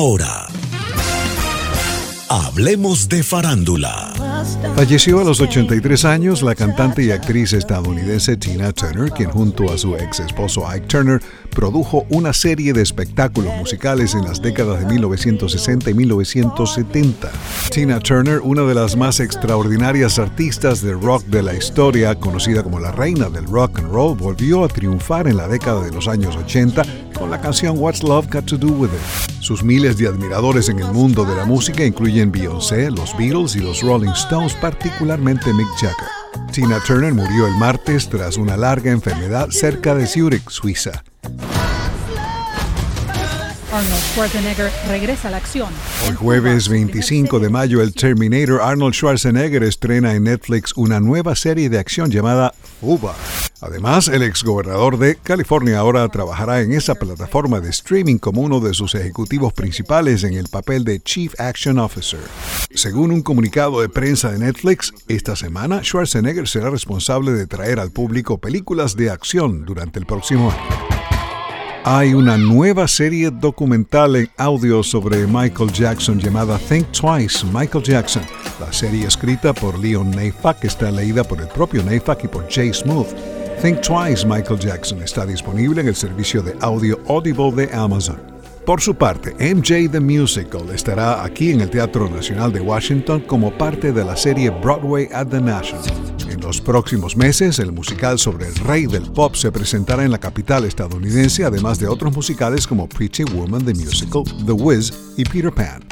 ahora, hablemos de farándula. Falleció a los 83 años la cantante y actriz estadounidense Tina Turner, quien junto a su ex esposo Ike Turner produjo una serie de espectáculos musicales en las décadas de 1960 y 1970. Tina Turner, una de las más extraordinarias artistas de rock de la historia, conocida como la reina del rock and roll, volvió a triunfar en la década de los años 80 con la canción What's Love Got to Do With It. Sus miles de admiradores en el mundo de la música incluyen Beyoncé, los Beatles y los Rolling Stones, particularmente Mick Jagger. Tina Turner murió el martes tras una larga enfermedad cerca de Zurich, Suiza. Arnold Schwarzenegger regresa a la acción. Hoy jueves 25 de mayo, el Terminator Arnold Schwarzenegger estrena en Netflix una nueva serie de acción llamada Fuba. Además, el exgobernador de California ahora trabajará en esa plataforma de streaming como uno de sus ejecutivos principales en el papel de Chief Action Officer. Según un comunicado de prensa de Netflix, esta semana Schwarzenegger será responsable de traer al público películas de acción durante el próximo año. Hay una nueva serie documental en audio sobre Michael Jackson llamada Think Twice, Michael Jackson. La serie escrita por Leon Neyfakh está leída por el propio Neyfakh y por Jay Smooth. Think Twice, Michael Jackson está disponible en el servicio de audio Audible de Amazon. Por su parte, MJ the Musical estará aquí en el Teatro Nacional de Washington como parte de la serie Broadway at the National. En los próximos meses, el musical sobre el rey del pop se presentará en la capital estadounidense, además de otros musicales como Pretty Woman the Musical, The Wiz y Peter Pan.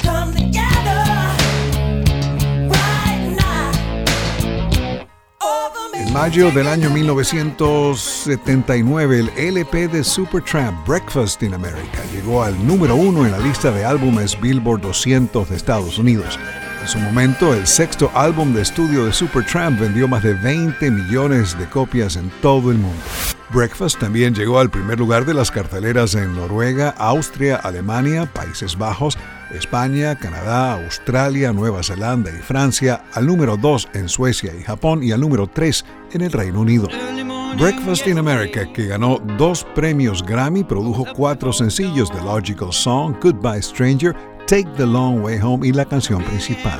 En mayo del año 1979, el LP de Supertramp Breakfast in America llegó al número uno en la lista de álbumes Billboard 200 de Estados Unidos. En su momento, el sexto álbum de estudio de Supertramp vendió más de 20 millones de copias en todo el mundo. Breakfast también llegó al primer lugar de las carteleras en Noruega, Austria, Alemania, Países Bajos, España, Canadá, Australia, Nueva Zelanda y Francia, al número 2 en Suecia y Japón y al número 3 en el Reino Unido. Breakfast in America, que ganó dos premios Grammy, produjo cuatro sencillos: The Logical Song, Goodbye Stranger, Take the Long Way Home y la canción principal.